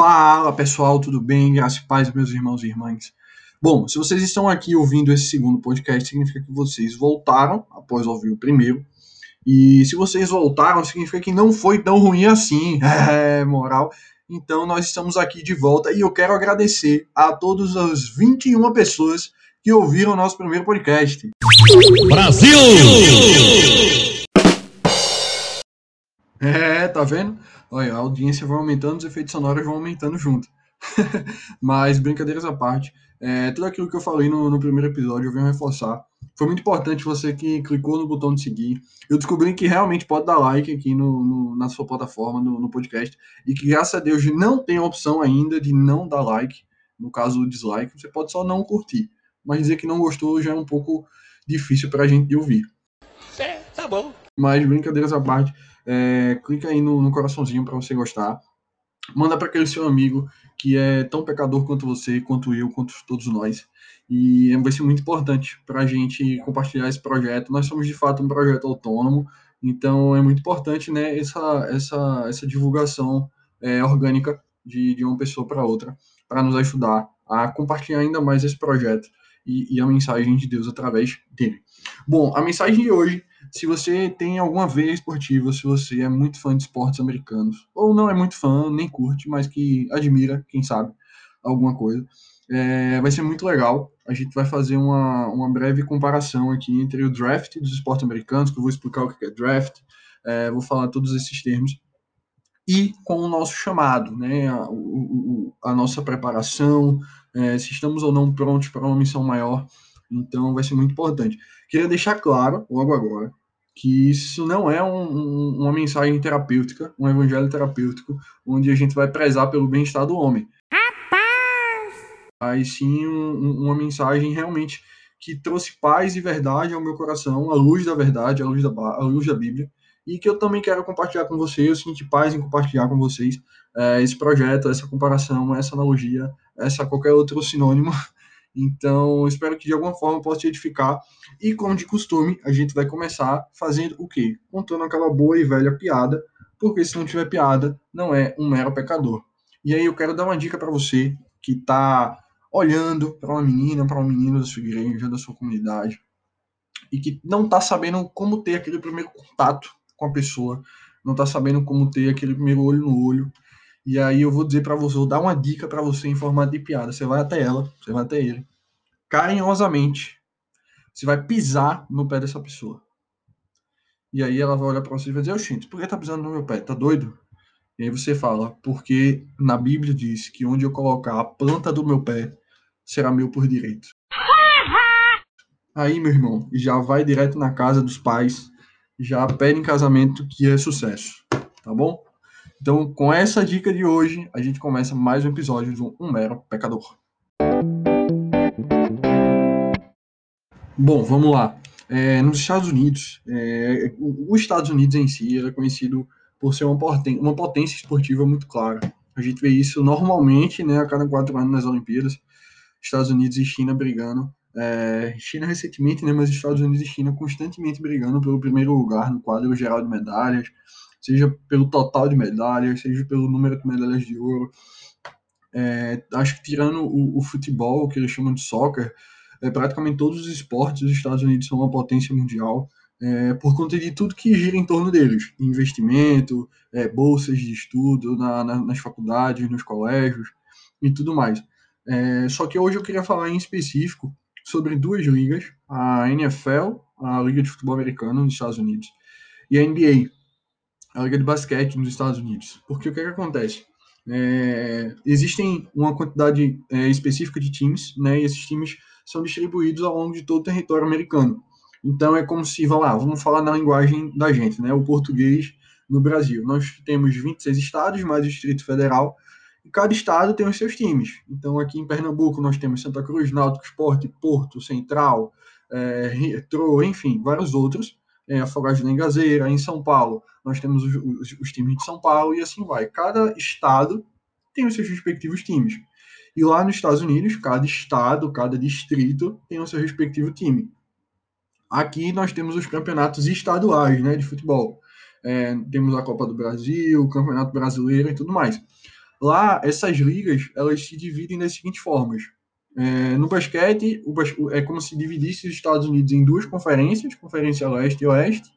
Fala pessoal, tudo bem? Graças e paz, meus irmãos e irmãs. Bom, se vocês estão aqui ouvindo esse segundo podcast, significa que vocês voltaram após ouvir o primeiro. E se vocês voltaram, significa que não foi tão ruim assim. É, moral. Então nós estamos aqui de volta e eu quero agradecer a todas as 21 pessoas que ouviram o nosso primeiro podcast. Brasil! É, tá vendo? Olha, a audiência vai aumentando, os efeitos sonoros vão aumentando junto. Mas, brincadeiras à parte, é, tudo aquilo que eu falei no, no, primeiro episódio eu venho reforçar. Foi muito importante você que clicou no botão de seguir. Eu descobri que realmente pode dar like aqui no, no na sua plataforma, no, no, podcast, e que graças a Deus não tem a opção ainda de não dar like, no caso o dislike, você pode só não curtir. Mas dizer que não gostou já é um pouco difícil para a gente de ouvir. É, tá bom. Mas brincadeiras à parte, é, clica aí no, no coraçãozinho para você gostar. Manda para aquele seu amigo que é tão pecador quanto você, quanto eu, quanto todos nós. E vai ser muito importante para a gente compartilhar esse projeto. Nós somos de fato um projeto autônomo, então é muito importante né, essa, essa, essa divulgação é, orgânica de, de uma pessoa para outra, para nos ajudar a compartilhar ainda mais esse projeto e, e, a mensagem de Deus através dele. Bom, a mensagem de hoje se você tem alguma veia esportiva, se você é muito fã de esportes americanos, ou não é muito fã, nem curte, mas que admira, quem sabe, alguma coisa, é, vai ser muito legal. A gente vai fazer uma, uma breve comparação aqui entre o draft dos esportes americanos, que eu vou explicar o que é draft, é, vou falar todos esses termos, e com o nosso chamado, né, a, o, a nossa preparação, é, se estamos ou não prontos para uma missão maior. Então vai ser muito importante. Queria deixar claro, logo agora, que isso não é um, um, uma mensagem terapêutica, um evangelho terapêutico, onde a gente vai prezar pelo bem-estar do homem. Mas sim um, uma mensagem realmente que trouxe paz e verdade ao meu coração, a luz da verdade, a luz da, a luz da Bíblia, e que eu também quero compartilhar com vocês, eu sinto paz em compartilhar com vocês é, esse projeto, essa comparação, essa analogia, essa qualquer outro sinônimo então, espero que de alguma forma possa te edificar. E como de costume, a gente vai começar fazendo o quê? Contando aquela boa e velha piada, porque se não tiver piada, não é um mero pecador. E aí eu quero dar uma dica para você que está olhando para uma menina, para um menino da sua igreja, da sua comunidade, e que não está sabendo como ter aquele primeiro contato com a pessoa, não está sabendo como ter aquele primeiro olho no olho, e aí eu vou dizer para você, vou dar uma dica para você em formato de piada. Você vai até ela, você vai até ele, carinhosamente, você vai pisar no pé dessa pessoa. E aí ela vai olhar para você e vai dizer, Oxente, por que tá pisando no meu pé? Tá doido? E aí você fala, porque na Bíblia diz que onde eu colocar a planta do meu pé, será meu por direito. Aí, meu irmão, já vai direto na casa dos pais, já pede em casamento que é sucesso, tá bom? Então, com essa dica de hoje, a gente começa mais um episódio do Um Mero Pecador. Bom, vamos lá. É, nos Estados Unidos, é, os Estados Unidos em si é conhecido por ser uma potência, uma potência esportiva muito clara. A gente vê isso normalmente, né, a cada quatro anos nas Olimpíadas, Estados Unidos e China brigando. É, China recentemente, né, mas Estados Unidos e China constantemente brigando pelo primeiro lugar no quadro geral de medalhas seja pelo total de medalhas, seja pelo número de medalhas de ouro. É, acho que tirando o, o, futebol, que eles chamam de soccer, é, praticamente todos os esportes dos Estados Unidos são uma potência mundial é, por conta de tudo que gira em torno deles, investimento, é, bolsas de estudo na, na, nas faculdades, nos colégios e tudo mais. É, só que hoje eu queria falar em específico sobre duas ligas, a NFL, a Liga de Futebol Americano nos Estados Unidos, e a NBA, a Liga de Basquete nos Estados Unidos. Porque o que, é que acontece? É, existem uma quantidade é, específica de times, né, e esses times são distribuídos ao longo de todo o território americano. Então é como se, vamos lá, vamos falar na linguagem da gente, né, o português no Brasil. Nós temos 26 estados, mais o Distrito Federal, e cada estado tem os seus times. Então aqui em Pernambuco nós temos Santa Cruz, Náutico Esporte, Porto, Central, é, Retro, enfim, vários outros é, Afogados da Engazeira, em São Paulo, nós temos os, os, os, times de São Paulo e assim vai. Cada estado tem os seus respectivos times. E lá nos Estados Unidos, cada estado, cada distrito tem o seu respectivo time. Aqui nós temos os campeonatos estaduais né, de futebol. É, temos a Copa do Brasil, o Campeonato Brasileiro e tudo mais. Lá, essas ligas, elas se dividem das seguintes formas. É, no basquete, o, é como se dividisse os Estados Unidos em duas conferências, Conferência Leste e Oeste,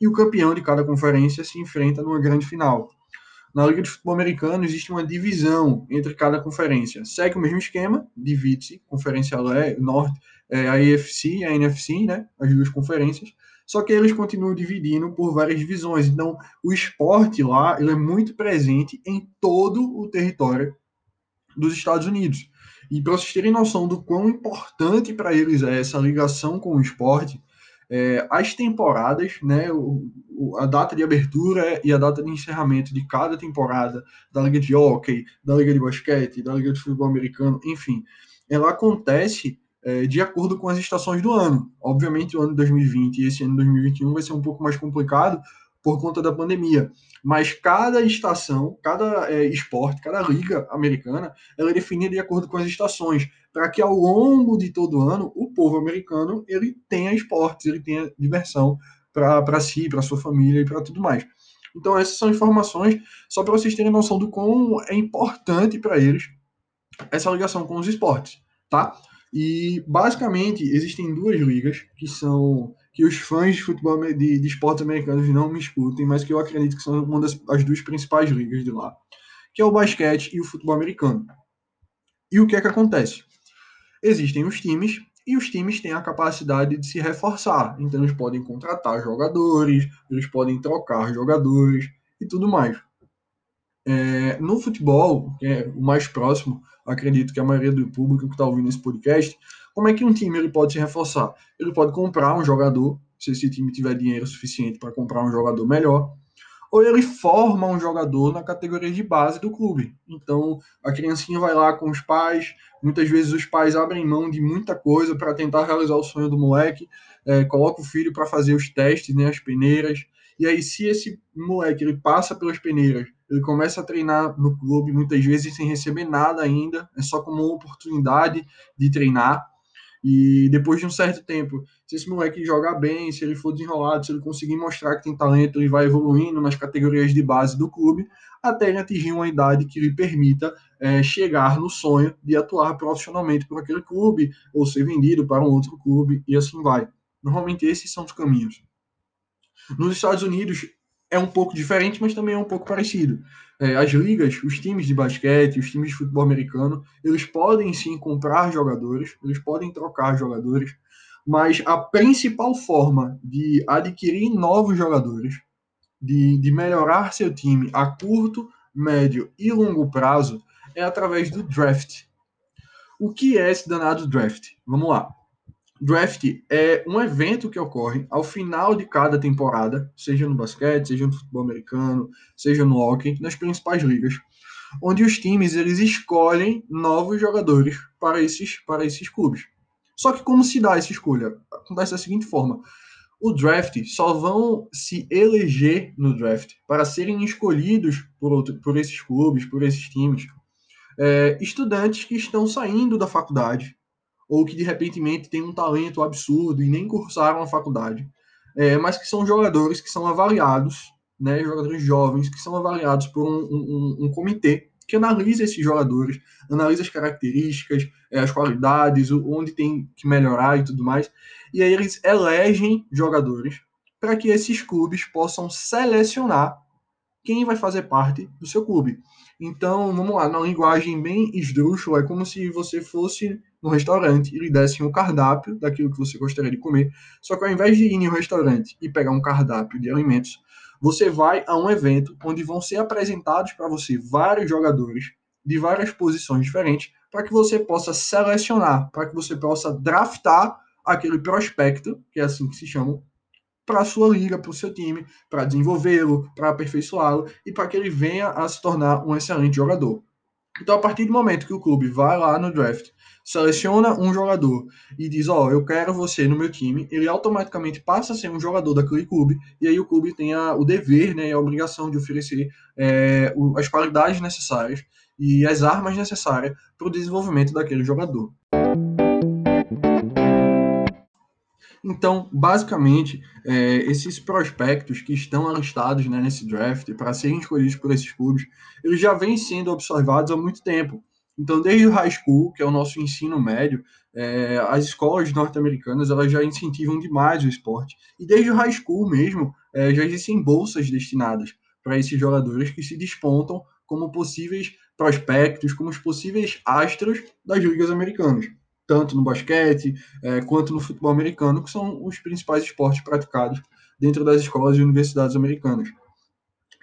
e o campeão de cada conferência se enfrenta numa grande final. Na Liga de Futebol Americano existe uma divisão entre cada conferência. Segue o mesmo esquema, divide-se, Conferência Norte, é, a EFC e a NFC, né, as duas conferências, só que eles continuam dividindo por várias divisões. Então, o esporte lá ele é muito presente em todo o território dos Estados Unidos. E para vocês terem noção do quão importante para eles é essa ligação com o esporte, é, as temporadas, né, o, o, a data de abertura e a data de encerramento de cada temporada da Liga de Hockey, da Liga de Basquete, da Liga de Futebol Americano, enfim, ela acontece é, de acordo com as estações do ano. Obviamente, o ano de 2020 e esse ano de 2021 vai ser um pouco mais complicado por conta da pandemia. Mas cada estação, cada é, esporte, cada liga americana, ela é definida de acordo com as estações, para que ao longo de todo ano o povo americano ele tenha esportes, ele tenha diversão para si, para sua família e para tudo mais. Então essas são informações só para vocês terem noção do quão é importante para eles essa ligação com os esportes, tá? E basicamente existem duas ligas que são que os fãs de futebol de, de esportes americanos não me escutem, mas que eu acredito que são uma das as duas principais ligas de lá, que é o basquete e o futebol americano. E o que é que acontece? Existem os times e os times têm a capacidade de se reforçar. Então eles podem contratar jogadores, eles podem trocar jogadores e tudo mais. É, no futebol, que é o mais próximo, acredito que a maioria do público que está ouvindo esse podcast, como é que um time ele pode se reforçar? Ele pode comprar um jogador, se esse time tiver dinheiro suficiente para comprar um jogador melhor, ou ele forma um jogador na categoria de base do clube. Então, a criancinha vai lá com os pais, muitas vezes os pais abrem mão de muita coisa para tentar realizar o sonho do moleque, é, coloca o filho para fazer os testes, né, as peneiras, e aí se esse moleque ele passa pelas peneiras ele começa a treinar no clube, muitas vezes sem receber nada ainda, é só como uma oportunidade de treinar. E depois de um certo tempo, se esse moleque jogar bem, se ele for desenrolado, se ele conseguir mostrar que tem talento, ele vai evoluindo nas categorias de base do clube, até ele atingir uma idade que lhe permita é, chegar no sonho de atuar profissionalmente por aquele clube, ou ser vendido para um outro clube, e assim vai. Normalmente esses são os caminhos. Nos Estados Unidos, é um pouco diferente, mas também é um pouco parecido. É, as ligas, os times de basquete, os times de futebol americano, eles podem sim comprar jogadores, eles podem trocar jogadores, mas a principal forma de adquirir novos jogadores, de, de melhorar seu time a curto, médio e longo prazo, é através do draft. O que é esse danado draft? Vamos lá. Draft é um evento que ocorre ao final de cada temporada, seja no basquete, seja no futebol americano, seja no hockey, nas principais ligas, onde os times eles escolhem novos jogadores para esses, para esses clubes. Só que como se dá essa escolha? Acontece da seguinte forma: o draft só vão se eleger no draft para serem escolhidos por, outro, por esses clubes, por esses times, é, estudantes que estão saindo da faculdade ou que de repente têm um talento absurdo e nem cursaram a faculdade, é, mas que são jogadores que são avaliados, né, jogadores jovens que são avaliados por um, um, um comitê que analisa esses jogadores, analisa as características, é, as qualidades, onde tem que melhorar e tudo mais, e aí eles elegem jogadores para que esses clubes possam selecionar quem vai fazer parte do seu clube. Então, vamos lá, na linguagem bem esdrúxula, é como se você fosse no restaurante e lhe dessem um cardápio daquilo que você gostaria de comer. Só que ao invés de ir em um restaurante e pegar um cardápio de alimentos, você vai a um evento onde vão ser apresentados para você vários jogadores de várias posições diferentes para que você possa selecionar, para que você possa draftar aquele prospecto, que é assim que se chama, para a sua liga, para o seu time, para desenvolvê-lo, para aperfeiçoá-lo e para que ele venha a se tornar um excelente jogador. Então, a partir do momento que o clube vai lá no draft, seleciona um jogador e diz: Ó, oh, eu quero você no meu time, ele automaticamente passa a ser um jogador daquele clube, e aí o clube tem a, o dever né, e a obrigação de oferecer é, o, as qualidades necessárias e as armas necessárias para o desenvolvimento daquele jogador. Então, basicamente, é, esses prospectos que estão alistados né, nesse draft para serem escolhidos por esses clubes, eles já vêm sendo observados há muito tempo. Então, desde o high school, que é o nosso ensino médio, é, as escolas norte-americanas elas já incentivam demais o esporte. E desde o high school mesmo, é, já existem bolsas destinadas para esses jogadores que se despontam como possíveis prospectos, como os possíveis astros das ligas americanas tanto no basquete é, quanto no futebol americano, que são os principais esportes praticados dentro das escolas e universidades americanas.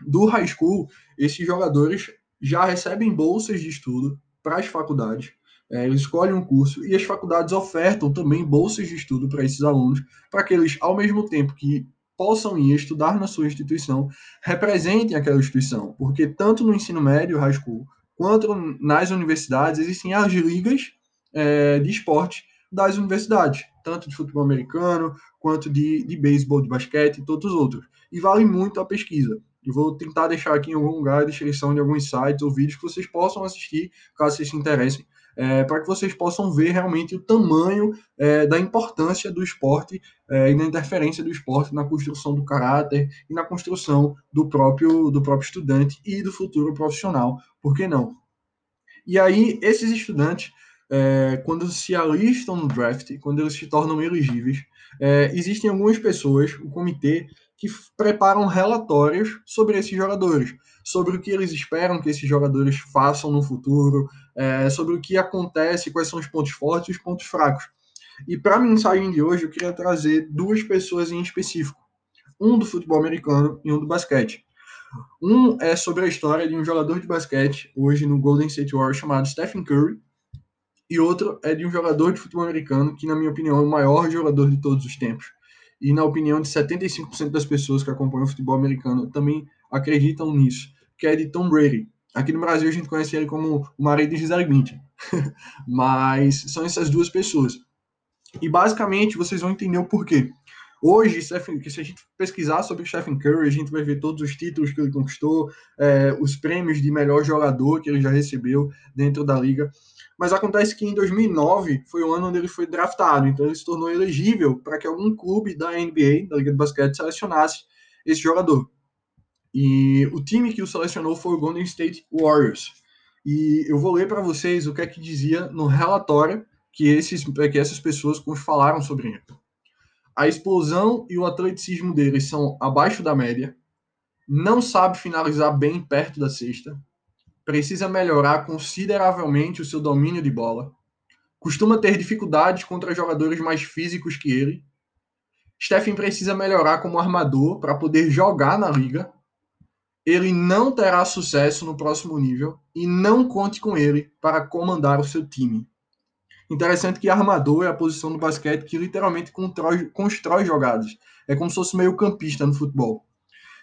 Do high school, esses jogadores já recebem bolsas de estudo para as faculdades. É, eles escolhem um curso e as faculdades ofertam também bolsas de estudo para esses alunos, para que eles, ao mesmo tempo que possam ir estudar na sua instituição, representem aquela instituição, porque tanto no ensino médio, high school, quanto nas universidades existem as ligas é, de esporte das universidades, tanto de futebol americano, quanto de, de beisebol, de basquete e todos os outros. E vale muito a pesquisa. Eu vou tentar deixar aqui em algum lugar a descrição de alguns sites ou vídeos que vocês possam assistir, caso vocês se interessem, é, para que vocês possam ver realmente o tamanho é, da importância do esporte é, e da interferência do esporte na construção do caráter e na construção do próprio, do próprio estudante e do futuro profissional. Por que não? E aí, esses estudantes é, quando se alistam no draft, quando eles se tornam elegíveis, é, existem algumas pessoas, o comitê, que preparam relatórios sobre esses jogadores, sobre o que eles esperam que esses jogadores façam no futuro, é, sobre o que acontece, quais são os pontos fortes e os pontos fracos. E para a mensagem de hoje, eu queria trazer duas pessoas em específico: um do futebol americano e um do basquete. Um é sobre a história de um jogador de basquete, hoje no Golden State Warriors, chamado Stephen Curry, e outro é de um jogador de futebol americano que, na minha opinião, é o maior jogador de todos os tempos. E na opinião de 75% das pessoas que acompanham o futebol americano também acreditam nisso, que é de Tom Brady. Aqui no Brasil a gente conhece ele como o marido de Gisele Bündchen. Mas são essas duas pessoas. E basicamente vocês vão entender o porquê. Hoje, se a gente pesquisar sobre o Stephen Curry, a gente vai ver todos os títulos que ele conquistou, é, os prêmios de melhor jogador que ele já recebeu dentro da liga. Mas acontece que em 2009 foi o ano onde ele foi draftado, então ele se tornou elegível para que algum clube da NBA, da Liga de Basquete, selecionasse esse jogador. E o time que o selecionou foi o Golden State Warriors. E eu vou ler para vocês o que é que dizia no relatório que, esses, que essas pessoas falaram sobre ele. A explosão e o atleticismo dele são abaixo da média, não sabe finalizar bem perto da cesta, precisa melhorar consideravelmente o seu domínio de bola, costuma ter dificuldades contra jogadores mais físicos que ele. Stephen precisa melhorar como armador para poder jogar na liga. Ele não terá sucesso no próximo nível e não conte com ele para comandar o seu time. Interessante que armador é a posição do basquete que literalmente constrói, constrói jogadas. É como se fosse meio campista no futebol.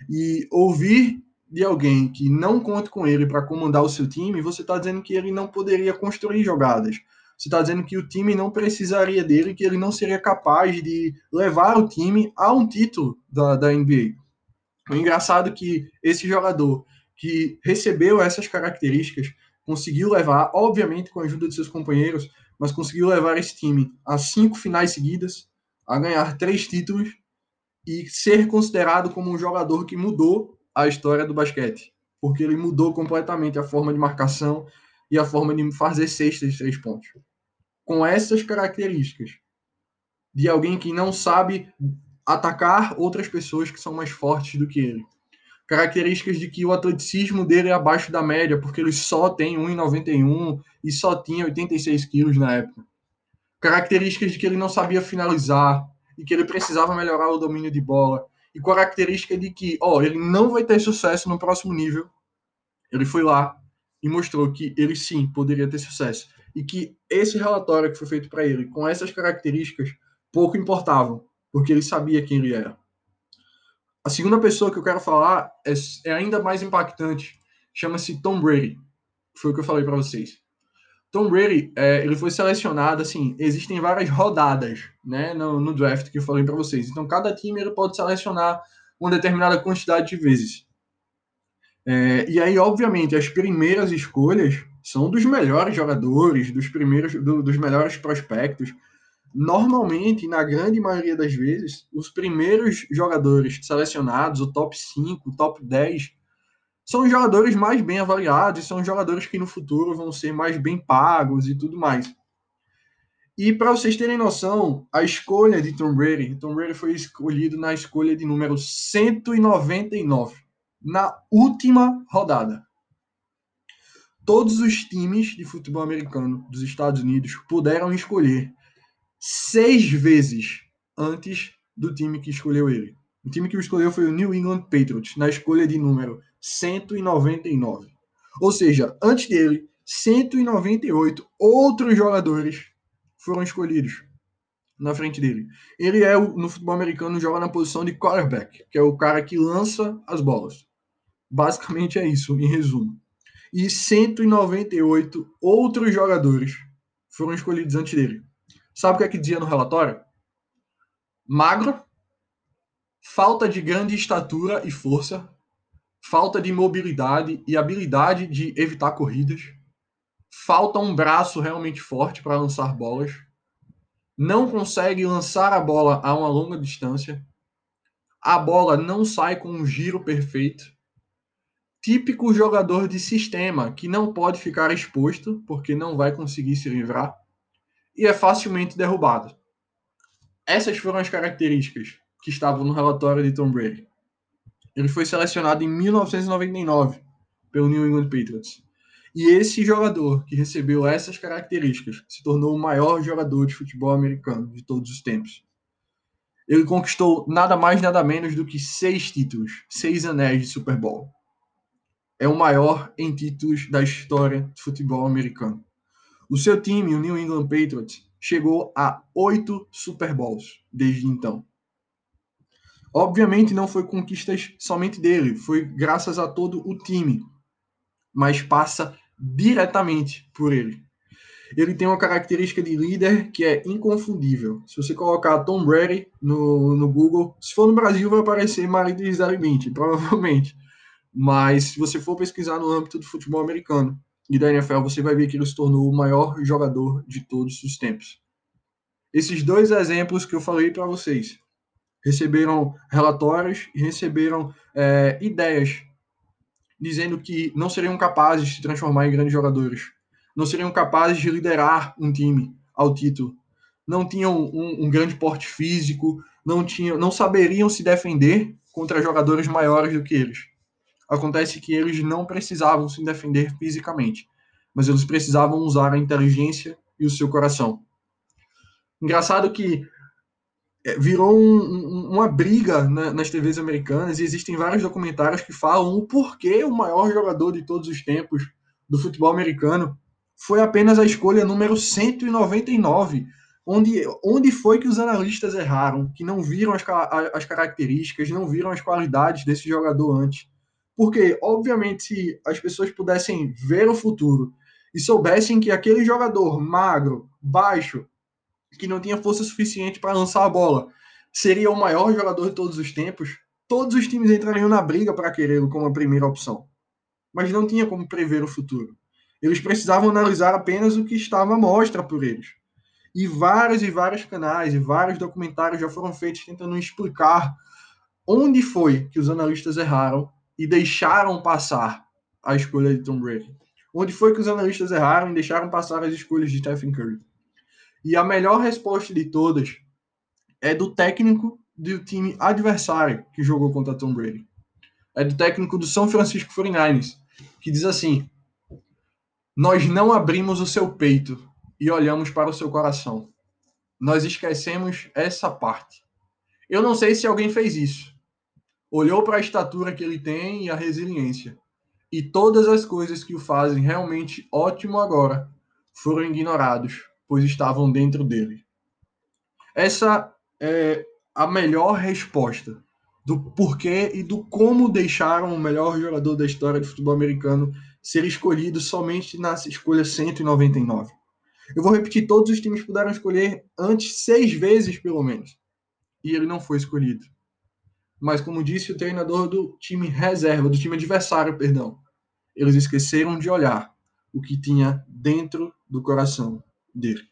E ouvir de alguém que não conta com ele para comandar o seu time, você está dizendo que ele não poderia construir jogadas. Você está dizendo que o time não precisaria dele, que ele não seria capaz de levar o time a um título da, da NBA. O engraçado é que esse jogador que recebeu essas características conseguiu levar, obviamente com a ajuda de seus companheiros, mas conseguiu levar esse time a cinco finais seguidas, a ganhar três títulos e ser considerado como um jogador que mudou a história do basquete, porque ele mudou completamente a forma de marcação e a forma de fazer cestas de três pontos. Com essas características de alguém que não sabe atacar outras pessoas que são mais fortes do que ele. Características de que o atleticismo dele é abaixo da média, porque ele só tem 1,91 e só tinha 86 quilos na época. Características de que ele não sabia finalizar e que ele precisava melhorar o domínio de bola e característica de que, ó, ele não vai ter sucesso no próximo nível. Ele foi lá e mostrou que ele sim poderia ter sucesso e que esse relatório que foi feito para ele com essas características pouco importavam, porque ele sabia quem ele era. A segunda pessoa que eu quero falar é, é ainda mais impactante, chama-se Tom Brady. Foi o que eu falei para vocês. Tom Brady, é, ele foi selecionado, assim, existem várias rodadas, né, no, no draft que eu falei para vocês. Então, cada time ele pode selecionar uma determinada quantidade de vezes. É, e aí, obviamente, as primeiras escolhas são dos melhores jogadores, dos primeiros, do, dos melhores prospectos. normalmente, na grande maioria das vezes, os primeiros jogadores selecionados, o top 5, o top 10, são os jogadores mais bem avaliados, são os jogadores que no futuro vão ser mais bem pagos e tudo mais. E para vocês terem noção, a escolha de Tom Brady, Tom Brady foi escolhido na escolha de número 199, na última rodada. Todos os times de futebol americano dos Estados Unidos puderam escolher seis vezes antes do time que escolheu ele. O time que o escolheu foi o New England Patriots, na escolha de número 199. Ou seja, antes dele, 198 outros jogadores foram escolhidos na frente dele. Ele é no futebol americano joga na posição de quarterback, que é o cara que lança as bolas. Basicamente é isso, em resumo. E 198 outros jogadores foram escolhidos antes dele. Sabe o que é que dizia no relatório? Magro, falta de grande estatura e força, falta de mobilidade e habilidade de evitar corridas, falta um braço realmente forte para lançar bolas, não consegue lançar a bola a uma longa distância, a bola não sai com um giro perfeito, típico jogador de sistema que não pode ficar exposto porque não vai conseguir se livrar. E é facilmente derrubado. Essas foram as características que estavam no relatório de Tom Brady. Ele foi selecionado em 1999 pelo New England Patriots. E esse jogador que recebeu essas características se tornou o maior jogador de futebol americano de todos os tempos. Ele conquistou nada mais nada menos do que seis títulos, seis anéis de Super Bowl. É o maior em títulos da história do futebol americano. O seu time, o New England Patriots, chegou a oito Super Bowls desde então. Obviamente não foi conquistas somente dele, foi graças a todo o time, mas passa diretamente por ele. Ele tem uma característica de líder que é inconfundível. Se você colocar Tom Brady no, no Google, se for no Brasil vai aparecer marido de Gisele Bündchen, provavelmente. Mas se você for pesquisar no âmbito do futebol americano, e da NFL, você vai ver que ele se tornou o maior jogador de todos os tempos. Esses dois exemplos que eu falei para vocês receberam relatórios e receberam é, ideias dizendo que não seriam capazes de se transformar em grandes jogadores, não seriam capazes de liderar um time ao título, não tinham um, um grande porte físico, não tinham, não saberiam se defender contra jogadores maiores do que eles. Acontece que eles não precisavam se defender fisicamente, mas eles precisavam usar a inteligência e o seu coração. Engraçado que virou um, um, uma briga nas TVs americanas e existem vários documentários que falam o porquê o maior jogador de todos os tempos do futebol americano foi apenas a escolha número 199. Onde, onde foi que os analistas erraram, que não viram as, as características, não viram as qualidades desse jogador antes. Porque, obviamente, se as pessoas pudessem ver o futuro e soubessem que aquele jogador magro, baixo, que não tinha força suficiente para lançar a bola, seria o maior jogador de todos os tempos, todos os times entrariam na briga para querê-lo como a primeira opção. Mas não tinha como prever o futuro. Eles precisavam analisar apenas o que estava à mostra por eles. E vários e vários canais e vários documentários já foram feitos tentando explicar onde foi que os analistas erraram e deixaram passar a escolha de Tom Brady. Onde foi que os analistas erraram e deixaram passar as escolhas de Stephen Curry. E a melhor resposta de todas é do técnico do time adversário que jogou contra Tom Brady. É do técnico do São Francisco 49ers, que diz assim: Nós não abrimos o seu peito e olhamos para o seu coração. Nós esquecemos essa parte. Eu não sei se alguém fez isso, olhou para a estatura que ele tem e a resiliência. E todas as coisas que o fazem realmente ótimo agora foram ignorados, pois estavam dentro dele. Essa é a melhor resposta do porquê e do como deixaram o melhor jogador da história do futebol americano ser escolhido somente na escolha 199. Eu vou repetir, todos os times puderam escolher antes seis vezes, pelo menos. E ele não foi escolhido mas como disse o treinador do time reserva, do time adversário, perdão, eles esqueceram de olhar o que tinha dentro do coração dele.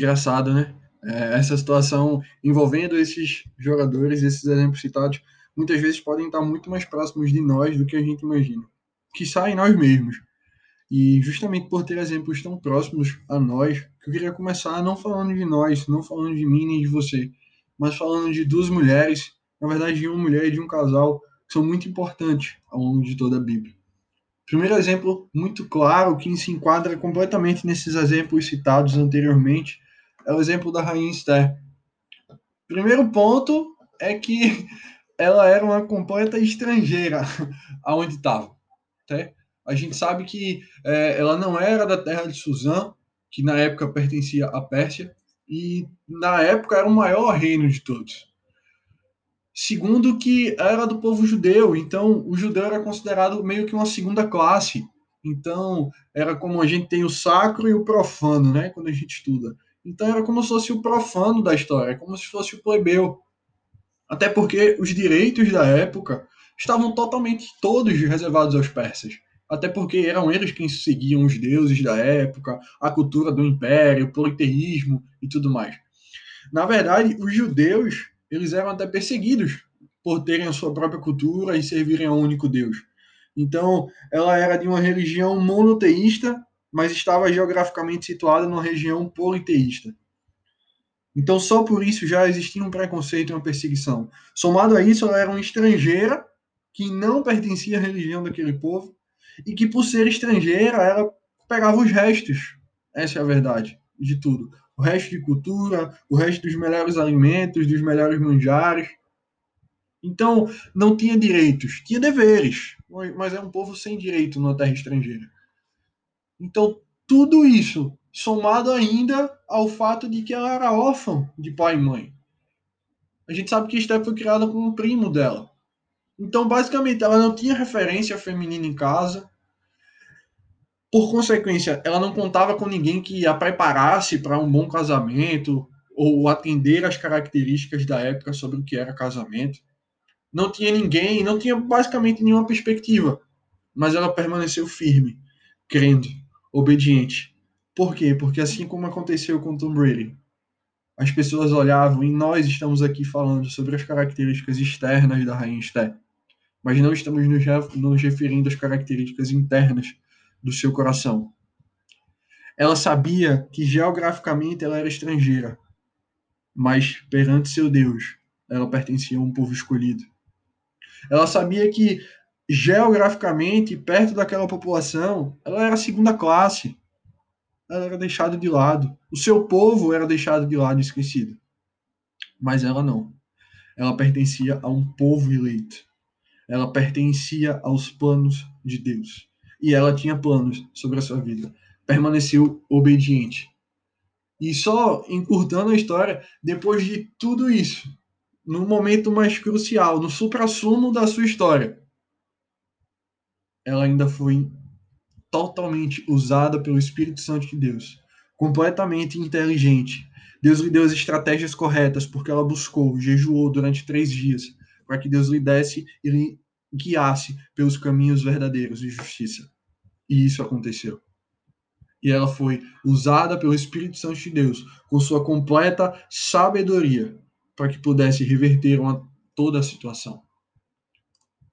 engraçado, né? É, essa situação envolvendo esses jogadores, esses exemplos citados, muitas vezes podem estar muito mais próximos de nós do que a gente imagina. Que saem nós mesmos. E justamente por ter exemplos tão próximos a nós, eu queria começar não falando de nós, não falando de mim nem de você, mas falando de duas mulheres, na verdade de uma mulher e de um casal, que são muito importantes ao longo de toda a Bíblia. Primeiro exemplo muito claro que se enquadra completamente nesses exemplos citados anteriormente é o exemplo da rainha Esther. Primeiro ponto é que ela era uma completa estrangeira aonde estava. Tá? A gente sabe que é, ela não era da terra de Suzã, que na época pertencia à Pérsia, e na época era o maior reino de todos. Segundo, que era do povo judeu, então o judeu era considerado meio que uma segunda classe. Então era como a gente tem o sacro e o profano, né? Quando a gente estuda. Então era como se fosse o profano da história, como se fosse o plebeu. Até porque os direitos da época estavam totalmente todos reservados aos persas. Até porque eram eles quem seguiam os deuses da época, a cultura do império, o politeísmo e tudo mais. Na verdade, os judeus eles eram até perseguidos por terem a sua própria cultura e servirem a um único Deus. Então, ela era de uma religião monoteísta mas estava geograficamente situada numa região politeísta. Então, só por isso já existia um preconceito e uma perseguição. Somado a isso, ela era uma estrangeira que não pertencia à religião daquele povo e que, por ser estrangeira, ela pegava os restos. Essa é a verdade de tudo. O resto de cultura, o resto dos melhores alimentos, dos melhores manjares. Então, não tinha direitos, tinha deveres, mas é um povo sem direito numa terra estrangeira. Então, tudo isso, somado ainda ao fato de que ela era órfã de pai e mãe. A gente sabe que Esther foi criada com um primo dela. Então, basicamente, ela não tinha referência feminina em casa. Por consequência, ela não contava com ninguém que a preparasse para um bom casamento ou atender às características da época sobre o que era casamento. Não tinha ninguém, não tinha basicamente nenhuma perspectiva. Mas ela permaneceu firme, crendo obediente. Por quê? Porque assim como aconteceu com Tom Brady, as pessoas olhavam e nós estamos aqui falando sobre as características externas da Rainha Esther, mas não estamos nos referindo às características internas do seu coração. Ela sabia que geograficamente ela era estrangeira, mas perante seu Deus, ela pertencia a um povo escolhido. Ela sabia que geograficamente, perto daquela população, ela era segunda classe. Ela era deixada de lado. O seu povo era deixado de lado esquecido. Mas ela não. Ela pertencia a um povo eleito. Ela pertencia aos planos de Deus. E ela tinha planos sobre a sua vida. Permaneceu obediente. E só encurtando a história, depois de tudo isso, no momento mais crucial, no supra-sumo da sua história, ela ainda foi totalmente usada pelo Espírito Santo de Deus, completamente inteligente. Deus lhe deu as estratégias corretas, porque ela buscou, jejuou durante três dias, para que Deus lhe desse e lhe guiasse pelos caminhos verdadeiros de justiça. E isso aconteceu. E ela foi usada pelo Espírito Santo de Deus, com sua completa sabedoria, para que pudesse reverter uma, toda a situação.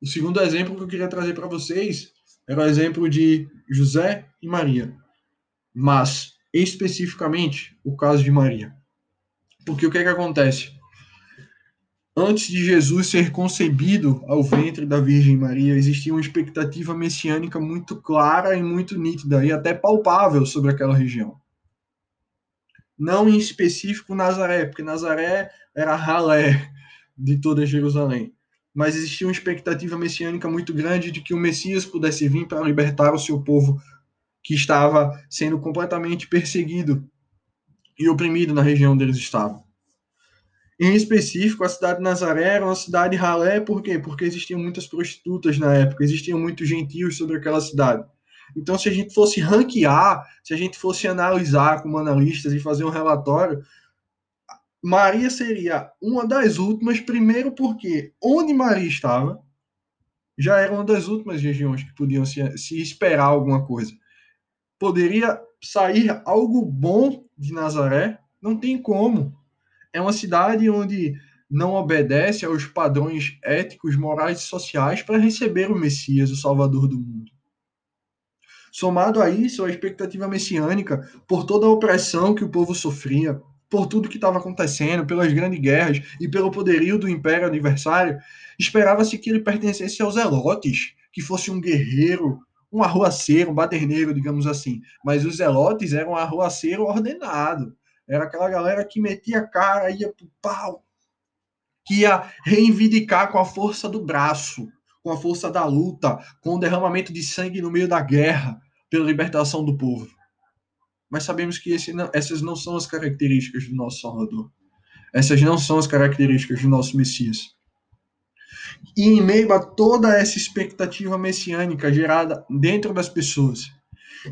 O segundo exemplo que eu queria trazer para vocês era o exemplo de José e Maria, mas especificamente o caso de Maria. Porque o que é que acontece? Antes de Jesus ser concebido ao ventre da Virgem Maria, existia uma expectativa messiânica muito clara e muito nítida e até palpável sobre aquela região. Não em específico Nazaré, porque Nazaré era a ralé de toda Jerusalém mas existia uma expectativa messiânica muito grande de que o Messias pudesse vir para libertar o seu povo que estava sendo completamente perseguido e oprimido na região onde eles estavam. Em específico, a cidade de Nazaré era uma cidade ralé, por quê? Porque existiam muitas prostitutas na época, existiam muitos gentios sobre aquela cidade. Então, se a gente fosse ranquear, se a gente fosse analisar como analistas e fazer um relatório, Maria seria uma das últimas, primeiro porque onde Maria estava já era uma das últimas regiões que podiam se, se esperar alguma coisa. Poderia sair algo bom de Nazaré, Não tem como. É uma cidade onde não obedece aos padrões éticos, morais e sociais para receber o Messias, o Salvador do mundo. Somado a isso, a expectativa messiânica por toda a opressão que o povo sofria, por tudo que estava acontecendo, pelas grandes guerras e pelo poderio do Império Aniversário, esperava-se que ele pertencesse aos Elotes, que fosse um guerreiro, um arruaceiro, um baderneiro, digamos assim. Mas os Elotes eram um arruaceiro ordenado. Era aquela galera que metia a cara, ia pro pau, que ia reivindicar com a força do braço, com a força da luta, com o derramamento de sangue no meio da guerra, pela libertação do povo. Mas sabemos que não, essas não são as características do nosso Salvador. Essas não são as características do nosso Messias. E em meio a toda essa expectativa messiânica gerada dentro das pessoas,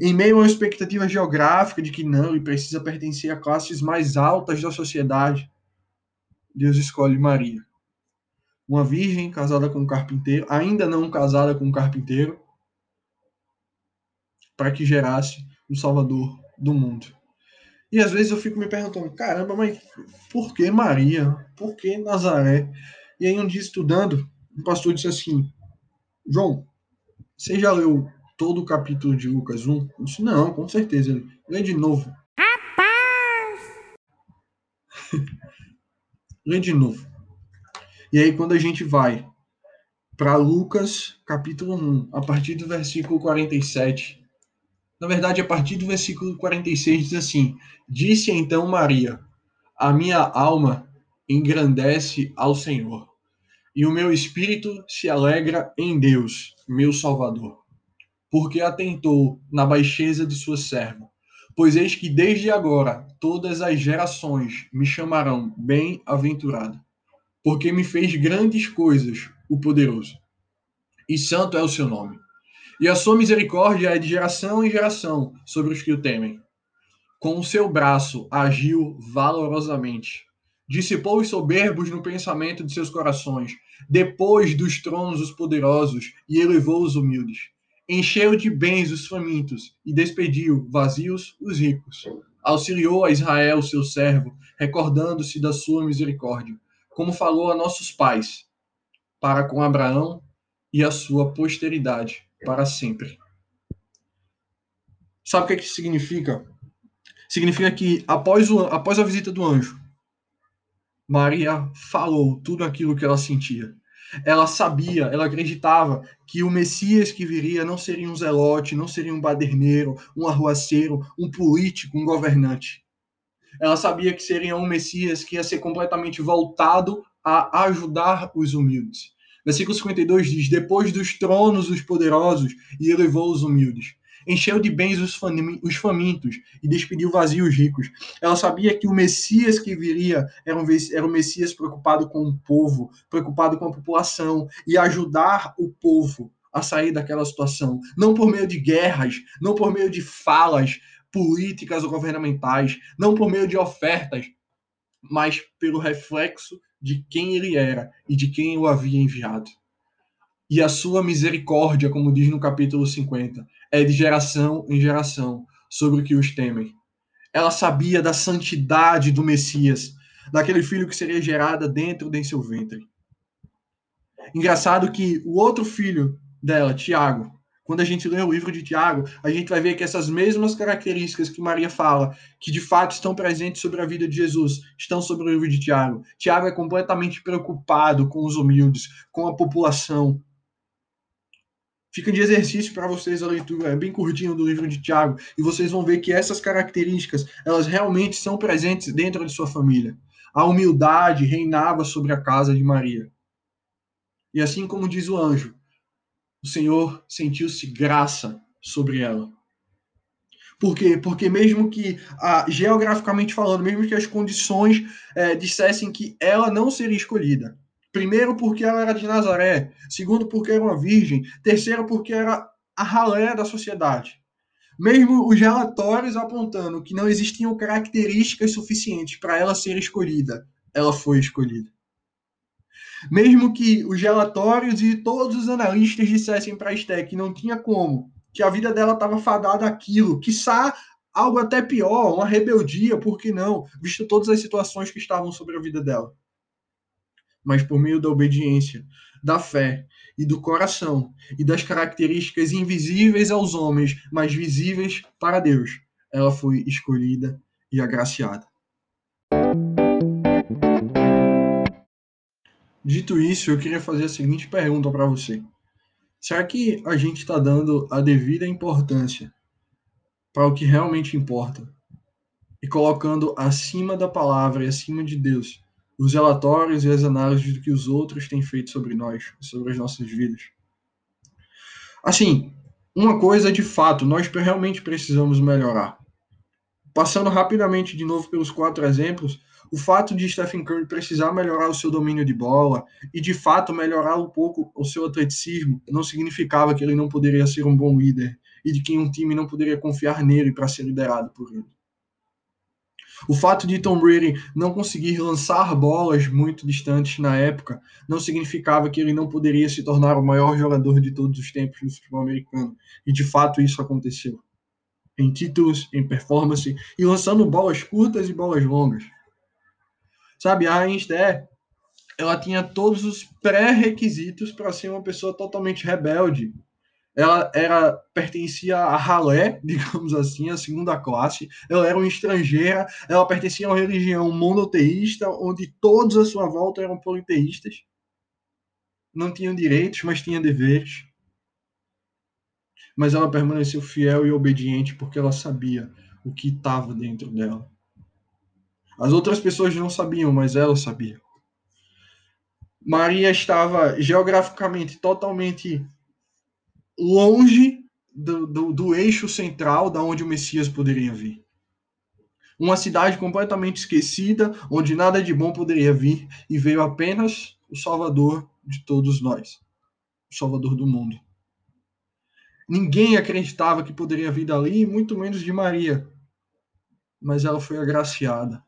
em meio a uma expectativa geográfica de que não, ele precisa pertencer a classes mais altas da sociedade, Deus escolhe Maria. Uma virgem casada com um carpinteiro, ainda não casada com um carpinteiro, para que gerasse o Salvador do mundo. E às vezes eu fico me perguntando, caramba, mas por que Maria? Por que Nazaré? E aí um dia estudando, o pastor disse assim, João, você já leu todo o capítulo de Lucas 1? Eu disse, não, com certeza. Ele, lê de novo. Rapaz! lê de novo. E aí quando a gente vai para Lucas capítulo 1, a partir do versículo 47, na verdade, a partir do versículo 46 diz assim: Disse então Maria: A minha alma engrandece ao Senhor, e o meu espírito se alegra em Deus, meu Salvador, porque atentou na baixeza de sua serva. Pois eis que desde agora todas as gerações me chamarão bem-aventurado, porque me fez grandes coisas o poderoso, e santo é o seu nome. E a sua misericórdia é de geração em geração sobre os que o temem. Com o seu braço agiu valorosamente. Dissipou os soberbos no pensamento de seus corações, depois dos tronos os poderosos, e elevou os humildes. Encheu de bens os famintos, e despediu vazios os ricos. Auxiliou a Israel, seu servo, recordando-se da sua misericórdia, como falou a nossos pais, para com Abraão e a sua posteridade para sempre. Sabe o que, é que significa? Significa que após, o, após a visita do anjo, Maria falou tudo aquilo que ela sentia. Ela sabia, ela acreditava que o Messias que viria não seria um zelote, não seria um baderneiro, um arruaceiro, um político, um governante. Ela sabia que seria um Messias que ia ser completamente voltado a ajudar os humildes. Versículo 52 diz: Depois dos tronos os poderosos e elevou os humildes. Encheu de bens os, famintos e despediu vazios os ricos. Ela sabia que o Messias que viria era um, era um Messias preocupado com o povo, preocupado com a população e ajudar o povo a sair daquela situação. Não por meio de guerras, não por meio de falas políticas ou governamentais, não por meio de ofertas, mas pelo reflexo de quem ele era e de quem o havia enviado. E a sua misericórdia, como diz no capítulo 50, é de geração em geração sobre o que os temem. Ela sabia da santidade do Messias, daquele filho que seria gerado dentro de seu ventre. Engraçado que o outro filho dela, Tiago, quando a gente lê o livro de Tiago, a gente vai ver que essas mesmas características que Maria fala, que de fato estão presentes sobre a vida de Jesus, estão sobre o livro de Tiago. Tiago é completamente preocupado com os humildes, com a população. Fica de exercício para vocês a leitura, é bem curtinho do livro de Tiago, e vocês vão ver que essas características, elas realmente são presentes dentro de sua família. A humildade reinava sobre a casa de Maria. E assim como diz o anjo, o Senhor sentiu-se graça sobre ela. Por quê? Porque mesmo que, ah, geograficamente falando, mesmo que as condições é, dissessem que ela não seria escolhida, primeiro porque ela era de Nazaré, segundo porque era uma virgem, terceiro porque era a ralé da sociedade. Mesmo os relatórios apontando que não existiam características suficientes para ela ser escolhida, ela foi escolhida. Mesmo que os relatórios e todos os analistas dissessem para a Esté que não tinha como, que a vida dela estava fadada àquilo, quiçá algo até pior, uma rebeldia, por que não? Visto todas as situações que estavam sobre a vida dela. Mas por meio da obediência, da fé e do coração e das características invisíveis aos homens, mas visíveis para Deus, ela foi escolhida e agraciada. Dito isso, eu queria fazer a seguinte pergunta para você: será que a gente está dando a devida importância para o que realmente importa e colocando acima da palavra e acima de Deus os relatórios e as análises que os outros têm feito sobre nós, sobre as nossas vidas? Assim, uma coisa de fato, nós realmente precisamos melhorar. Passando rapidamente de novo pelos quatro exemplos, o fato de Stephen Curry precisar melhorar o seu domínio de bola e de fato melhorar um pouco o seu atleticismo não significava que ele não poderia ser um bom líder e de que um time não poderia confiar nele para ser liderado por ele. O fato de Tom Brady não conseguir lançar bolas muito distantes na época não significava que ele não poderia se tornar o maior jogador de todos os tempos no futebol americano. E de fato isso aconteceu. Em títulos, em performance e lançando bolas curtas e bolas longas. Sabe, a Einstein, ela tinha todos os pré-requisitos para ser uma pessoa totalmente rebelde, ela era pertencia à ralé, digamos assim, a segunda classe. Ela era uma estrangeira, ela pertencia a uma religião monoteísta, onde todos à sua volta eram politeístas. Não tinham direitos, mas tinham deveres. Mas ela permaneceu fiel e obediente porque ela sabia o que estava dentro dela. As outras pessoas não sabiam, mas ela sabia. Maria estava geograficamente totalmente longe do, do, do, eixo central da onde o Messias poderia vir. Uma cidade completamente esquecida, onde nada de bom poderia vir, e veio apenas o Salvador de todos nós, o Salvador do mundo. Ninguém acreditava que poderia vir dali, muito menos de Maria. Mas ela foi agraciada.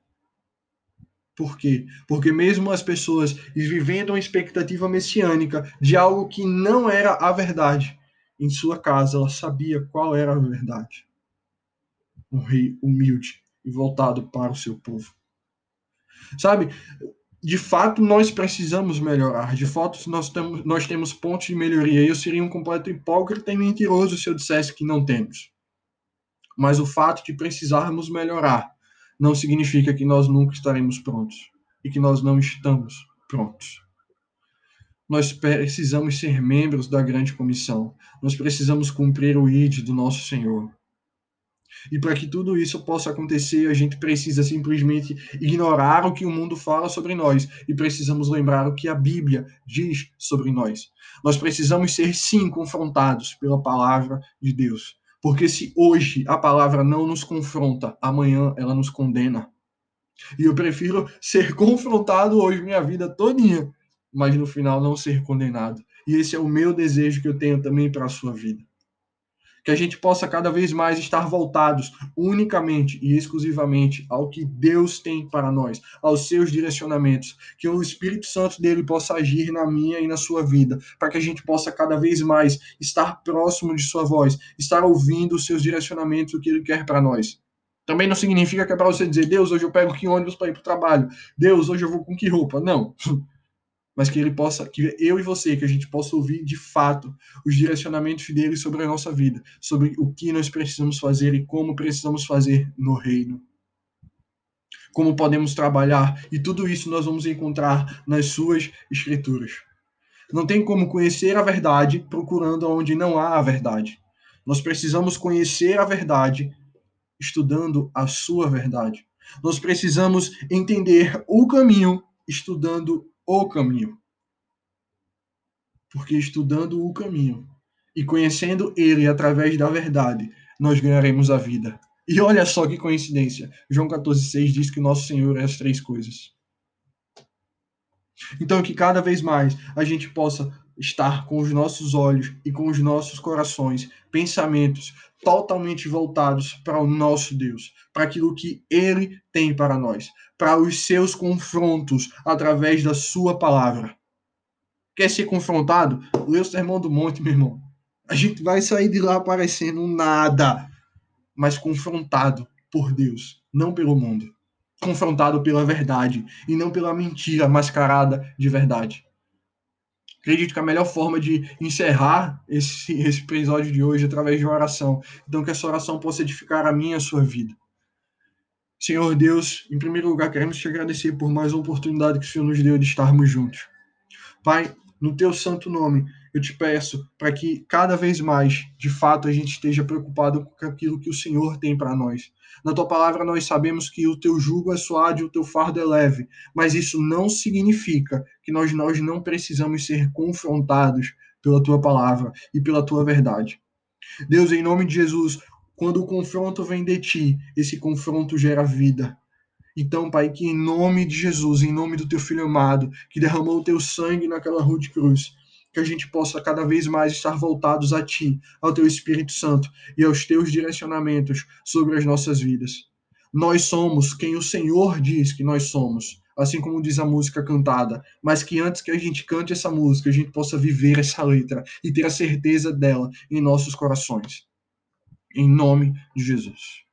Por quê? Porque mesmo as pessoas vivendo uma expectativa messiânica de algo que não era a verdade, em sua casa, ela sabia qual era a verdade. Um rei humilde e voltado para o seu povo. Sabe, de fato nós precisamos melhorar. De fato nós temos, nós temos pontos de melhoria. Eu seria um completo hipócrita e mentiroso se eu dissesse que não temos. Mas o fato de precisarmos melhorar não significa que nós nunca estaremos prontos e que nós não estamos prontos nós precisamos ser membros da grande comissão. Nós precisamos cumprir o ID do nosso Senhor. E para que tudo isso possa acontecer, a gente precisa simplesmente ignorar o que o mundo fala sobre nós e precisamos lembrar o que a Bíblia diz sobre nós. Nós precisamos ser, sim, confrontados pela palavra de Deus. Porque se hoje a palavra não nos confronta, amanhã ela nos condena. E eu prefiro ser confrontado hoje minha vida todinha mas no final não ser condenado. E esse é o meu desejo que eu tenho também para a sua vida. Que a gente possa cada vez mais estar voltados unicamente e exclusivamente ao que Deus tem para nós, aos seus direcionamentos, que o Espírito Santo dele possa agir na minha e na sua vida, para que a gente possa cada vez mais estar próximo de sua voz, estar ouvindo os seus direcionamentos, o que ele quer para nós. Também não significa que é para você dizer, Deus, hoje eu pego que ônibus para ir para o trabalho. Deus, hoje eu vou com que roupa. Não. mas que ele possa, que eu e você, que a gente possa ouvir de fato os direcionamentos dele sobre a nossa vida, sobre o que nós precisamos fazer e como precisamos fazer no reino. Como podemos trabalhar, e tudo isso nós vamos encontrar nas suas escrituras. Não tem como conhecer a verdade procurando onde não há a verdade. Nós precisamos conhecer a verdade estudando a sua verdade. Nós precisamos entender o caminho estudando o caminho. Porque estudando o caminho e conhecendo ele através da verdade, nós ganharemos a vida. E olha só que coincidência. João 14,6 diz que o nosso Senhor é as três coisas. Então, que cada vez mais a gente possa estar com os nossos olhos e com os nossos corações, pensamentos totalmente voltados para o nosso Deus, para aquilo que Ele tem para nós, para os seus confrontos através da Sua palavra. Quer ser confrontado? Lê o Sermão do Monte, meu irmão. A gente vai sair de lá parecendo nada. mas confrontado por Deus, não pelo mundo. Confrontado pela verdade e não pela mentira mascarada de verdade. Acredito que a melhor forma de encerrar esse, esse episódio de hoje é através de uma oração. Então, que essa oração possa edificar a minha e a sua vida. Senhor Deus, em primeiro lugar, queremos te agradecer por mais uma oportunidade que o Senhor nos deu de estarmos juntos. Pai, no teu santo nome, eu te peço para que cada vez mais, de fato, a gente esteja preocupado com aquilo que o Senhor tem para nós. Na tua palavra, nós sabemos que o teu jugo é suave o teu fardo é leve, mas isso não significa que nós, nós não precisamos ser confrontados pela tua palavra e pela tua verdade. Deus, em nome de Jesus, quando o confronto vem de ti, esse confronto gera vida. Então, Pai, que em nome de Jesus, em nome do teu filho amado, que derramou o teu sangue naquela rua de cruz, que a gente possa cada vez mais estar voltados a Ti, ao Teu Espírito Santo e aos Teus direcionamentos sobre as nossas vidas. Nós somos quem o Senhor diz que nós somos, assim como diz a música cantada, mas que antes que a gente cante essa música, a gente possa viver essa letra e ter a certeza dela em nossos corações. Em nome de Jesus.